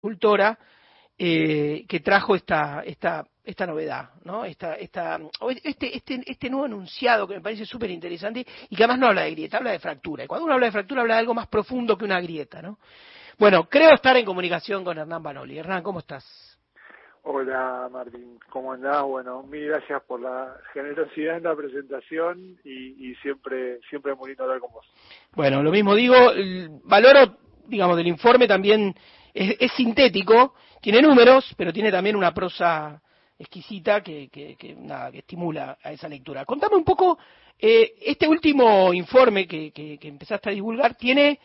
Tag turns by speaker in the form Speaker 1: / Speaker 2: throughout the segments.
Speaker 1: cultora eh, que trajo esta, esta, esta novedad, ¿no? Esta, esta, este, este, este nuevo enunciado que me parece súper interesante y que además no habla de grieta, habla de fractura. Y cuando uno habla de fractura habla de algo más profundo que una grieta, ¿no? Bueno, creo estar en comunicación con Hernán Banoli. Hernán, ¿cómo estás?
Speaker 2: Hola Martín, ¿cómo andás? Bueno, mil gracias por la generosidad en la presentación y, siempre siempre muy lindo hablar con vos.
Speaker 1: Bueno, lo mismo digo, valoro, digamos, del informe también es, sintético, tiene números, pero tiene también una prosa exquisita que, que, nada, que estimula a esa lectura. Contame un poco, eh, este último informe que, que, empezaste a divulgar tiene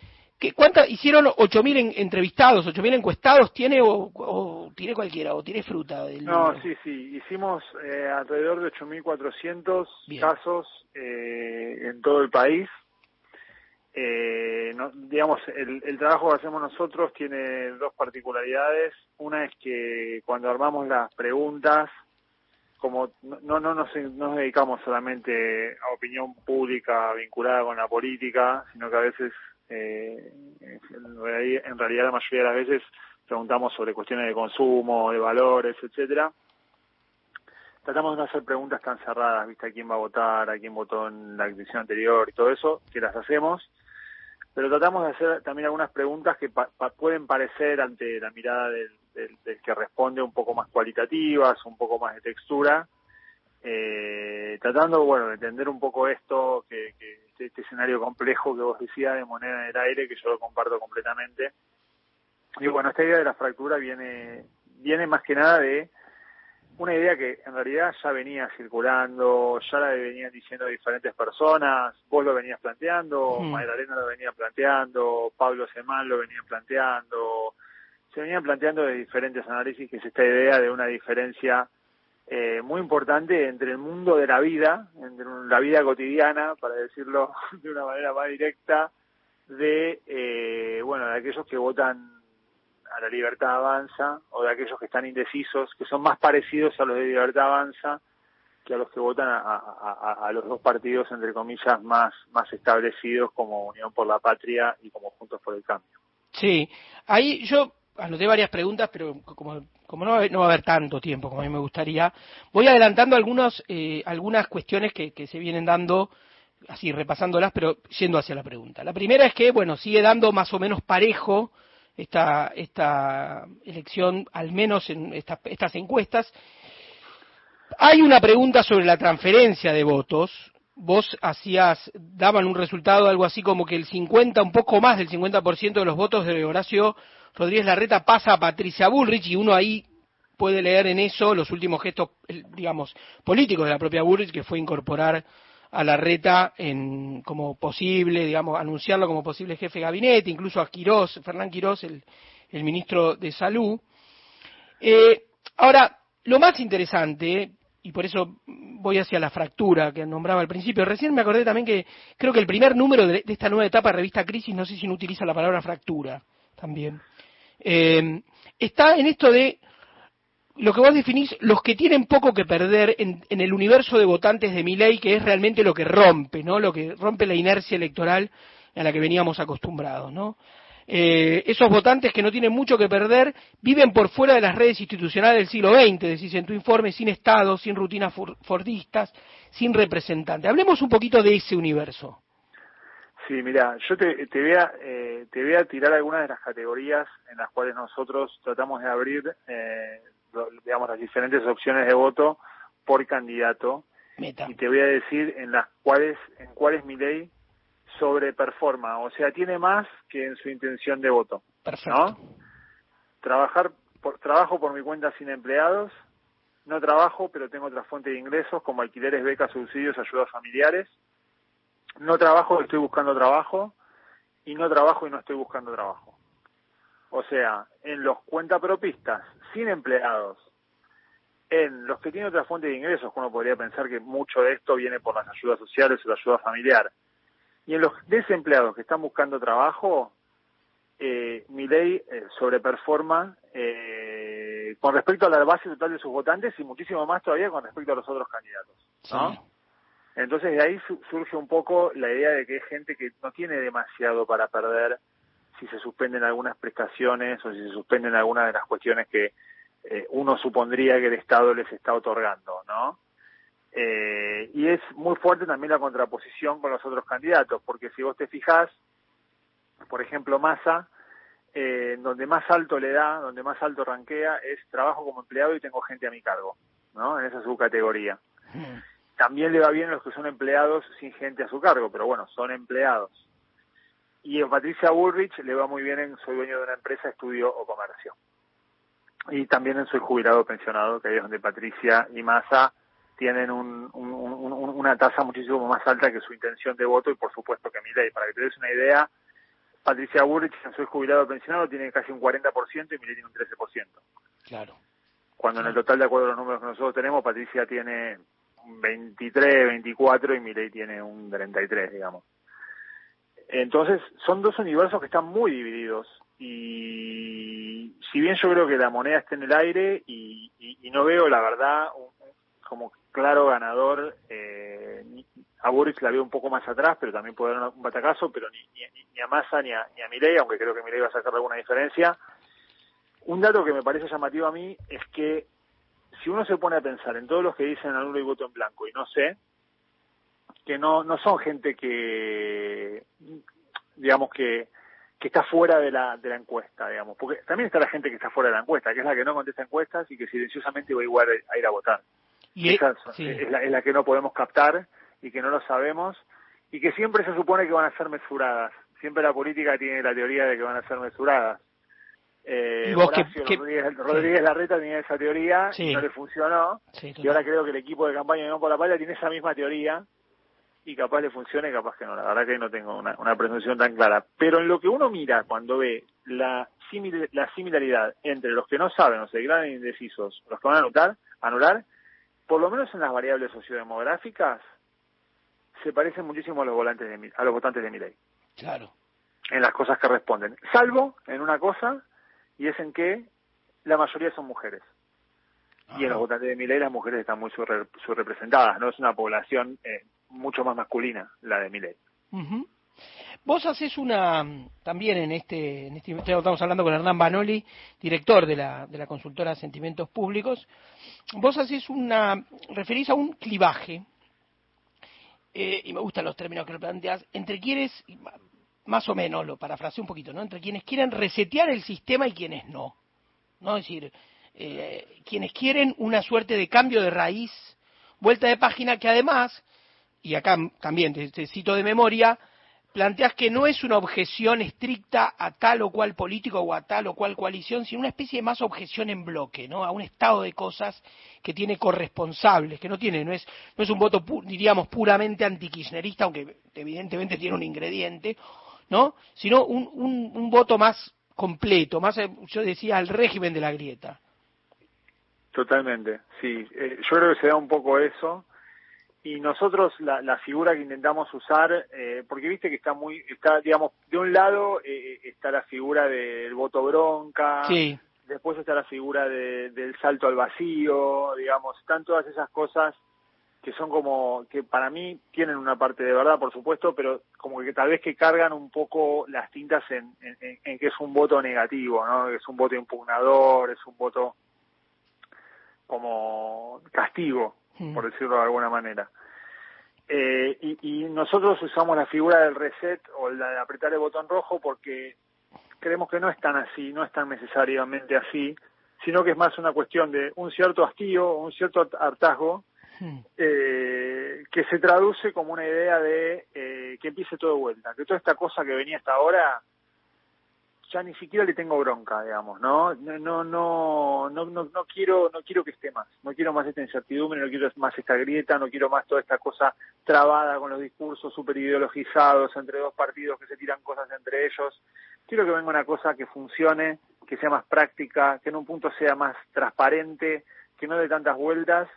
Speaker 1: ¿Cuántas hicieron 8.000 entrevistados, 8.000 encuestados? ¿Tiene o, tiene cualquiera? ¿O tiene fruta?
Speaker 2: Del no, sí, sí. Hicimos eh, alrededor de 8.400 casos eh, en todo el país. Eh, digamos, el, el, trabajo que hacemos nosotros tiene dos particularidades. Una es que cuando armamos las preguntas, como no, no, no nos, nos dedicamos solamente a opinión pública vinculada con la política, sino que a veces eh, en realidad la mayoría de las veces preguntamos sobre cuestiones de consumo, de valores, etcétera. Tratamos de no hacer preguntas tan cerradas, ¿viste? ¿A quién va a votar? ¿A quién votó en la elección anterior? Y todo eso, que las hacemos. Pero tratamos de hacer también algunas preguntas que pueden parecer ante la mirada del, del, que responde un poco más cualitativas, un poco más de textura, eh, tratando, bueno, de entender un poco esto, que, que este, este, escenario complejo que vos decías de moneda en el aire, que yo lo comparto completamente. Y bueno, esta idea de la fractura viene, viene más que nada de una idea que en realidad ya venía circulando, ya la venían diciendo diferentes personas, vos lo venías planteando, mm. Arena lo venía planteando, Pablo Semán lo venía planteando, se venían planteando de diferentes análisis que es esta idea de una diferencia eh, muy importante entre el mundo de la vida, entre la vida cotidiana, para decirlo de una manera más directa, de eh, bueno de aquellos que votan a la libertad avanza o de aquellos que están indecisos, que son más parecidos a los de libertad avanza que a los que votan a, los dos partidos entre comillas más más establecidos como Unión por la Patria y como Juntos por el Cambio.
Speaker 1: Sí, ahí yo anoté varias preguntas, pero como, como no, va a haber tanto tiempo como a mí me gustaría, voy adelantando algunos, eh, algunas cuestiones que, que se vienen dando, así repasándolas, pero yendo hacia la pregunta. La primera es que, bueno, sigue dando más o menos parejo esta, esta elección, al menos en estas encuestas. Hay una pregunta sobre la transferencia de votos. Vos hacías, daban un resultado algo así como que el 50, un poco más del 50% de los votos de Horacio Rodríguez Larreta pasa a Patricia Bullrich y uno ahí puede leer en eso los últimos gestos, digamos, políticos de la propia Bullrich, que fue incorporar a Larreta en, como posible, digamos, anunciarlo como posible jefe de gabinete, incluso a Quirós, Fernán Quirós, el, ministro de Salud. Eh, ahora, lo más interesante, y por eso voy hacia la fractura que nombraba al principio, recién me acordé también que creo que el primer número de, de esta nueva etapa de revista Crisis, no sé si no utiliza la palabra fractura también. Eh, está en esto de lo que vos definís, los que tienen poco que perder en, el universo de votantes de mi ley, que es realmente lo que rompe, ¿no? Lo que rompe la inercia electoral a la que veníamos acostumbrados, ¿no? Eh, esos votantes que no tienen mucho que perder viven por fuera de las redes institucionales del siglo XX, decís en tu informe, sin Estado, sin rutinas fordistas, sin representantes. Hablemos un poquito de ese universo.
Speaker 2: Sí, mira, yo te, te, voy a, eh, te voy a tirar algunas de las categorías en las cuales nosotros tratamos de abrir, eh, digamos, las diferentes opciones de voto por candidato. Y te voy a decir en las cuales, en cuáles mi ley sobreperforma, o sea, tiene más que en su intención de voto.
Speaker 1: Perfecto.
Speaker 2: Trabajar por, trabajo por mi cuenta sin empleados, no trabajo, pero tengo otra fuente de ingresos como alquileres, becas, subsidios, ayudas familiares no trabajo estoy buscando trabajo, y no trabajo y no estoy buscando trabajo. O sea, en los cuentapropistas sin empleados, en los que tienen otra fuente de ingresos, uno podría pensar que mucho de esto viene por las ayudas sociales o la ayuda familiar, y en los desempleados que están buscando trabajo, eh, mi ley eh, sobreperforma eh, con respecto a la base total de sus votantes y muchísimo más todavía con respecto a los otros candidatos. ¿no? Entonces de ahí surge un poco la idea de que hay gente que no tiene demasiado para perder si se suspenden algunas prestaciones o si se suspenden algunas de las cuestiones que eh, uno supondría que el Estado les está otorgando, ¿no? Eh, y es muy fuerte también la contraposición con los otros candidatos, porque si vos te fijás, por ejemplo, Massa, eh, donde más alto le da, donde más alto ranquea, es trabajo como empleado y tengo gente a mi cargo, ¿no? En esa subcategoría. Hmm. También le va bien a los que son empleados sin gente a su cargo, pero bueno, son empleados. Y a Patricia Bullrich le va muy bien en soy dueño de una empresa, estudio o comercio. Y también en soy jubilado pensionado, que ahí es donde Patricia y Massa tienen una tasa muchísimo más alta que su intención de voto y por supuesto que mi ley. Para que te des una idea, Patricia Bullrich en soy jubilado pensionado tiene casi un 40% y mi ley tiene un 13%.
Speaker 1: Claro.
Speaker 2: Cuando en el total, de acuerdo a los números que nosotros tenemos, Patricia tiene un 23, 24 y mi ley tiene un 33, digamos. Entonces, son dos universos que están muy divididos y si bien yo creo que la moneda está en el aire y, no veo, la verdad, como claro ganador, eh, a Boris la veo un poco más atrás, pero también puede dar un batacazo, pero ni, ni, a Massa ni a, ni a aunque creo que Milei va a sacar alguna diferencia. Un dato que me parece llamativo a mí es que si uno se pone a pensar en todos los que dicen anulo y voto en blanco, y no sé, que no, no son gente que, digamos que, que está fuera de la, de la encuesta, digamos, porque también está la gente que está fuera de la encuesta, que es la que no contesta encuestas y que silenciosamente va igual a ir a votar. Y Esa es, la, es la que no podemos captar y que no lo sabemos y que siempre se supone que van a ser mesuradas. Siempre la política tiene la teoría de que van a ser mesuradas. Eh, Rodríguez, Larreta tenía esa teoría, y no le funcionó, y ahora creo que el equipo de campaña de No por la Palla tiene esa misma teoría, y capaz le funcione, capaz que no. La verdad que no tengo una, una presunción tan clara. Pero en lo que uno mira cuando ve la, la similaridad entre los que no saben o se declaran indecisos, los que van a anular, anular, por lo menos en las variables sociodemográficas, se parecen muchísimo a los volantes de a los votantes de mi ley.
Speaker 1: Claro.
Speaker 2: En las cosas que responden. Salvo en una cosa, y es en que la mayoría son mujeres. Y en los votantes de mi ley las mujeres están muy subrepresentadas, ¿no? Es una población eh, mucho más masculina la de mi ley.
Speaker 1: Vos haces una, también en este, en este, estamos hablando con Hernán Banoli, director de la, de la consultora Sentimientos Públicos, vos haces una, referís a un clivaje, eh, y me gustan los términos que lo planteas, entre quienes, más o menos, lo parafraseo un poquito, ¿no? Entre quienes quieren resetear el sistema y quienes no. ¿No? Es decir, eh, quienes quieren una suerte de cambio de raíz, vuelta de página que además, y acá también te, cito de memoria, planteas que no es una objeción estricta a tal o cual político o a tal o cual coalición, sino una especie de más objeción en bloque, ¿no? A un estado de cosas que tiene corresponsables, que no tiene, no es, no es un voto, diríamos, puramente antikirchnerista, aunque evidentemente tiene un ingrediente, ¿no? Sino un, un, voto más completo, más, eh, yo decía, al régimen de la grieta.
Speaker 2: Totalmente, sí. Eh, yo creo que se da un poco eso. Y nosotros la, la figura que intentamos usar, eh, porque viste que está muy, está, digamos, de un lado está la figura del voto bronca,
Speaker 1: sí.
Speaker 2: después está la figura del salto al vacío, digamos, están todas esas cosas que son como, que para mí tienen una parte de verdad, por supuesto, pero como que tal vez que cargan un poco las tintas en, en, que es un voto negativo, ¿no? Que es un voto impugnador, es un voto como castigo, por decirlo de alguna manera. Eh, y, y, nosotros usamos la figura del reset o la de apretar el botón rojo porque creemos que no es tan así, no es tan necesariamente así, sino que es más una cuestión de un cierto hastío, un cierto hartazgo eh, que se traduce como una idea de eh, que empiece todo de vuelta, que toda esta cosa que venía hasta ahora ya ni siquiera le tengo bronca, digamos, ¿no? No, no, no, no, no, quiero, no quiero que esté más, no quiero más esta incertidumbre, no quiero más esta grieta, no quiero más toda esta cosa trabada con los discursos super ideologizados entre dos partidos que se tiran cosas entre ellos. Quiero que venga una cosa que funcione, que sea más práctica, que en un punto sea más transparente, que no dé tantas vueltas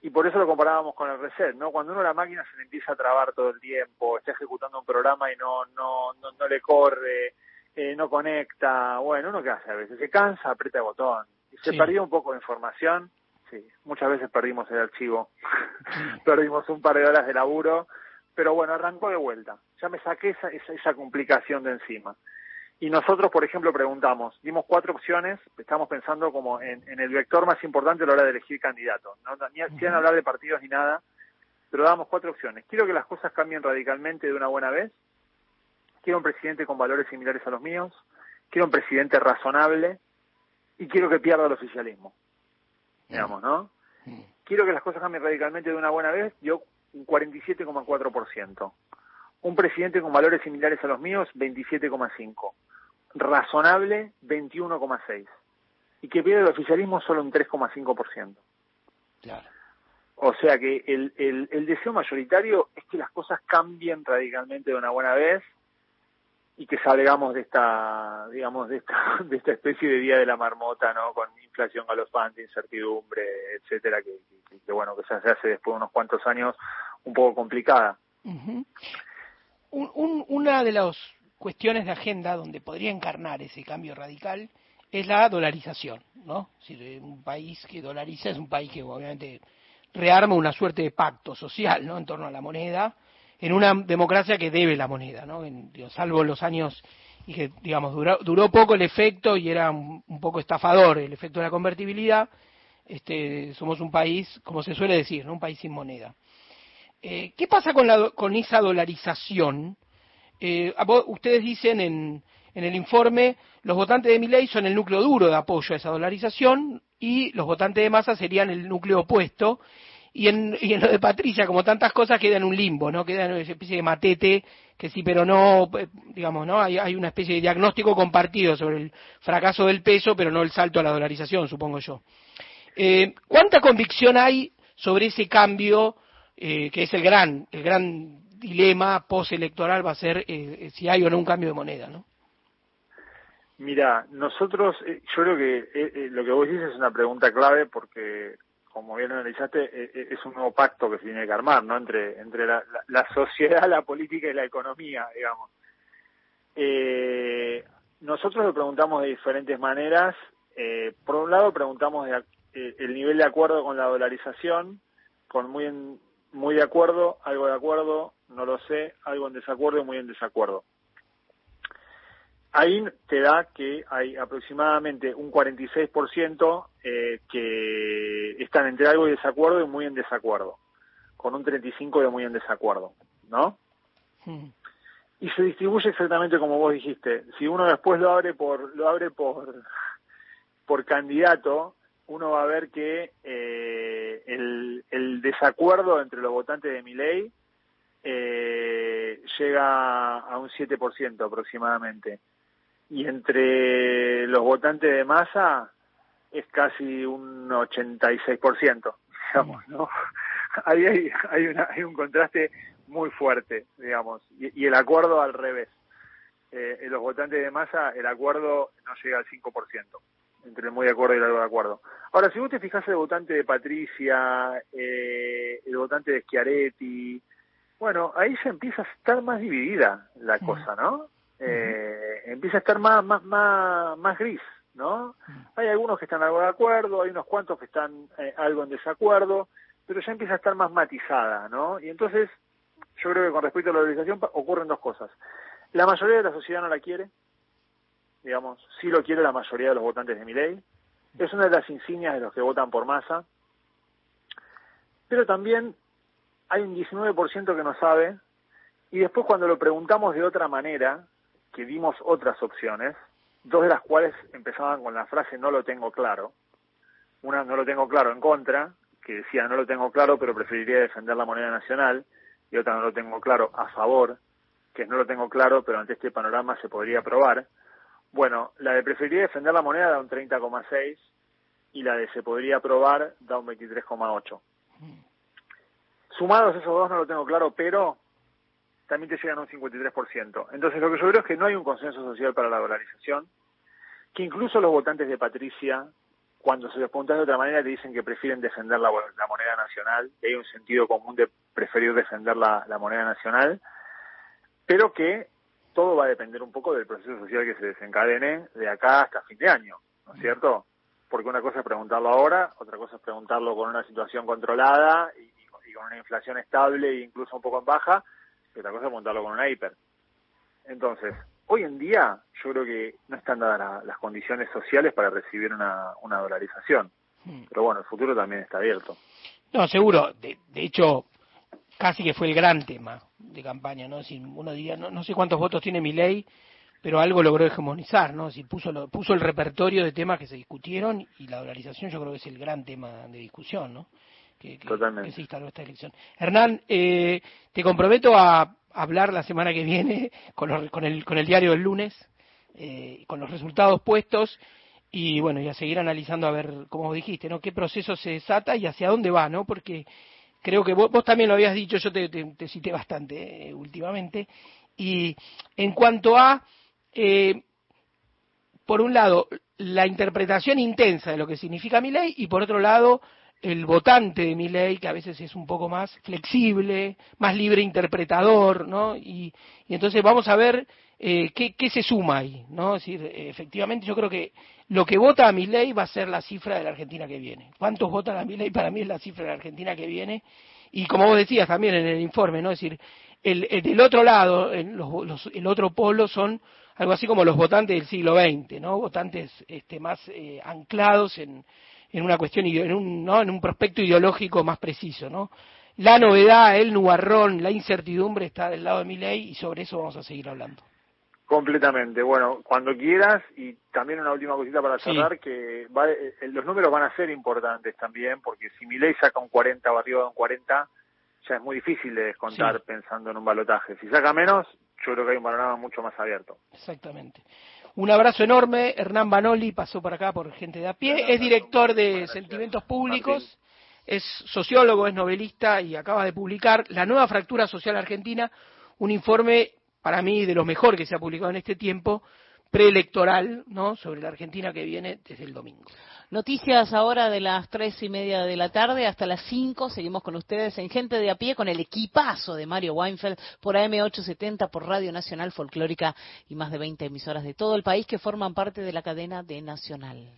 Speaker 2: y por eso lo comparábamos con el reset, ¿no? Cuando uno la máquina se le empieza a trabar todo el tiempo, está ejecutando un programa y no no no, no le corre, eh, no conecta, bueno, uno qué hace a veces, se cansa, aprieta el botón. Y se perdió un poco de información, sí, muchas veces perdimos el archivo, perdimos un par de horas de laburo, pero bueno, arrancó de vuelta, ya me saqué esa, esa, esa complicación de encima. Y nosotros, por ejemplo, preguntamos, dimos cuatro opciones, estamos pensando como en, el vector más importante a la hora de elegir candidatos, no, ni, sin hablar de partidos ni nada, pero damos cuatro opciones. Quiero que las cosas cambien radicalmente de una buena vez, quiero un presidente con valores similares a los míos, quiero un presidente razonable. Y quiero que pierda el oficialismo, digamos, ¿no? Quiero que las cosas cambien radicalmente de una buena vez, yo un 47,4%. Un presidente con valores similares a los míos, 27,5% razonable 21,6 y que pierde el oficialismo solo un 3,5%. Claro. O sea que el, el, el, deseo mayoritario es que las cosas cambien radicalmente de una buena vez y que salgamos de esta, digamos, de esta, de esta especie de día de la marmota, ¿no? Con inflación galopante, incertidumbre, etcétera, que, bueno, que se hace después de unos cuantos años un poco complicada.
Speaker 1: un, un, una de los cuestiones de agenda donde podría encarnar ese cambio radical es la dolarización, ¿no? Si un país que dolariza es un país que obviamente rearma una suerte de pacto social, ¿no? En torno a la moneda, en una democracia que debe la moneda, ¿no? salvo los años y que, digamos, duró, duró poco el efecto y era un, poco estafador el efecto de la convertibilidad. Este, somos un país, como se suele decir, ¿no? Un país sin moneda. Eh, ¿Qué pasa con, la, con esa dolarización? Eh, ustedes dicen en, en el informe, los votantes de Milei son el núcleo duro de apoyo a esa dolarización y los votantes de Massa serían el núcleo opuesto. Y en, y en lo de Patricia, como tantas cosas, queda en un limbo, ¿no? Queda en una especie de matete, que sí, pero no, eh, digamos, ¿no? Hay, hay una especie de diagnóstico compartido sobre el fracaso del peso, pero no el salto a la dolarización, supongo yo. Eh, ¿Cuánta convicción hay sobre ese cambio, eh, que es el gran, el gran dilema postelectoral va a ser eh, eh, si hay o no un cambio de moneda, ¿no?
Speaker 2: Mira, nosotros, eh, yo creo que lo que vos dices es una pregunta clave porque, como bien analizaste, es un nuevo pacto que se tiene que armar, ¿no? Entre, entre la, sociedad, la política y la economía, digamos. nosotros lo preguntamos de diferentes maneras. por un lado, preguntamos el nivel de acuerdo con la dolarización, con muy en, muy de acuerdo, algo de acuerdo, no lo sé, algo en desacuerdo y muy en desacuerdo. Ahí te da que hay aproximadamente un 46% eh, que están entre algo y desacuerdo y muy en desacuerdo, con un 35% de muy en desacuerdo, ¿no? Hmm. Y se distribuye exactamente como vos dijiste. Si uno después lo abre por lo abre por por candidato, uno va a ver que eh, el, el, desacuerdo entre los votantes de Miley eh, llega a un 7% aproximadamente. Y entre los votantes de masa es casi un 86%, digamos, ¿no? Ahí hay, hay, una, hay un contraste muy fuerte, digamos, y, el acuerdo al revés. Eh, en los votantes de masa el acuerdo no llega al 5% entre el muy de acuerdo y el algo de acuerdo. Ahora, si vos te fijas el votante de Patricia, eh, el votante de Schiaretti, bueno, ahí ya empieza a estar más dividida la cosa, ¿no? Eh, empieza a estar más, más, más, más gris, ¿no? Hay algunos que están algo de acuerdo, hay unos cuantos que están eh, algo en desacuerdo, pero ya empieza a estar más matizada, ¿no? Y entonces, yo creo que con respecto a la organización ocurren dos cosas. La mayoría de la sociedad no la quiere, digamos, sí lo quiere la mayoría de los votantes de mi ley. Es una de las insignias de los que votan por masa. Pero también hay un 19% que no sabe. Y después cuando lo preguntamos de otra manera, que dimos otras opciones, dos de las cuales empezaban con la frase no lo tengo claro. Una no lo tengo claro en contra, que decía no lo tengo claro, pero preferiría defender la moneda nacional. Y otra no lo tengo claro a favor, que no lo tengo claro, pero ante este panorama se podría aprobar. Bueno, la de preferiría defender la moneda da un 30,6 y la de se podría aprobar da un 23,8. Sumados esos dos no lo tengo claro, pero también te llegan a un 53%. Entonces lo que yo creo es que no hay un consenso social para la dolarización, que incluso los votantes de Patricia, cuando se les pregunta de otra manera, te dicen que prefieren defender la, moneda nacional, que hay un sentido común de preferir defender la moneda nacional, pero que todo va a depender un poco del proceso social que se desencadene de acá hasta fin de año, ¿no es cierto? Porque una cosa es preguntarlo ahora, otra cosa es preguntarlo con una situación controlada y, con una inflación estable e incluso un poco en baja, y otra cosa es preguntarlo con una hiper. Entonces, hoy en día yo creo que no están dadas las condiciones sociales para recibir una, una dolarización. Hmm. Pero bueno, el futuro también está abierto.
Speaker 1: No, seguro. De, hecho, casi que fue el gran tema de campaña, ¿no? Si uno diría, no, no sé cuántos votos tiene mi ley, pero algo logró hegemonizar, ¿no? Si puso, lo, puso el repertorio de temas que se discutieron y la dolarización yo creo que es el gran tema de discusión, ¿no? Que, que, se instaló esta elección. Hernán, eh, te comprometo a hablar la semana que viene con, con, el, con el diario del lunes, eh, con los resultados puestos y bueno, y a seguir analizando a ver, como dijiste, ¿no? Qué proceso se desata y hacia dónde va, ¿no? Porque creo que vos, también lo habías dicho, yo te, te, cité bastante eh, últimamente. Y en cuanto a eh, por un lado, la interpretación intensa de lo que significa mi ley y por otro lado, el votante de mi ley, que a veces es un poco más flexible, más libre interpretador, ¿no? Y, entonces vamos a ver eh, qué, se suma ahí, ¿no? Es decir, efectivamente yo creo que lo que vota a mi ley va a ser la cifra de la Argentina que viene. ¿Cuántos votan a mi ley? Para mí es la cifra de la Argentina que viene. Y como vos decías también en el informe, ¿no? Es decir, el, del otro lado, el otro polo son algo así como los votantes del siglo XX, ¿no? Votantes este, más eh, anclados en, en, una cuestión, en un, ¿no? en un prospecto ideológico más preciso, ¿no? La novedad, el nubarrón, la incertidumbre está del lado de mi ley y sobre eso vamos a seguir hablando.
Speaker 2: Completamente. Bueno, cuando quieras y también una última cosita para cerrar, que eh, los números van a ser importantes también, porque si mi ley saca un 40 o arriba de un 40, ya es muy difícil de descontar pensando en un balotaje. Si saca menos, yo creo que hay un panorama mucho más abierto.
Speaker 1: Exactamente. Un abrazo enorme. Hernán Banoli pasó por acá por gente de a pie. Es director de Sentimientos Públicos, es sociólogo, es novelista y acaba de publicar La nueva fractura social argentina, un informe para mí de lo mejor que se ha publicado en este tiempo preelectoral, ¿no? Sobre la Argentina que viene desde el domingo.
Speaker 3: Noticias ahora de las tres y media de la tarde hasta las cinco. Seguimos con ustedes en Gente de a pie con el equipazo de Mario Weinfeld por AM870 por Radio Nacional Folclórica y más de 20 emisoras de todo el país que forman parte de la cadena de Nacional.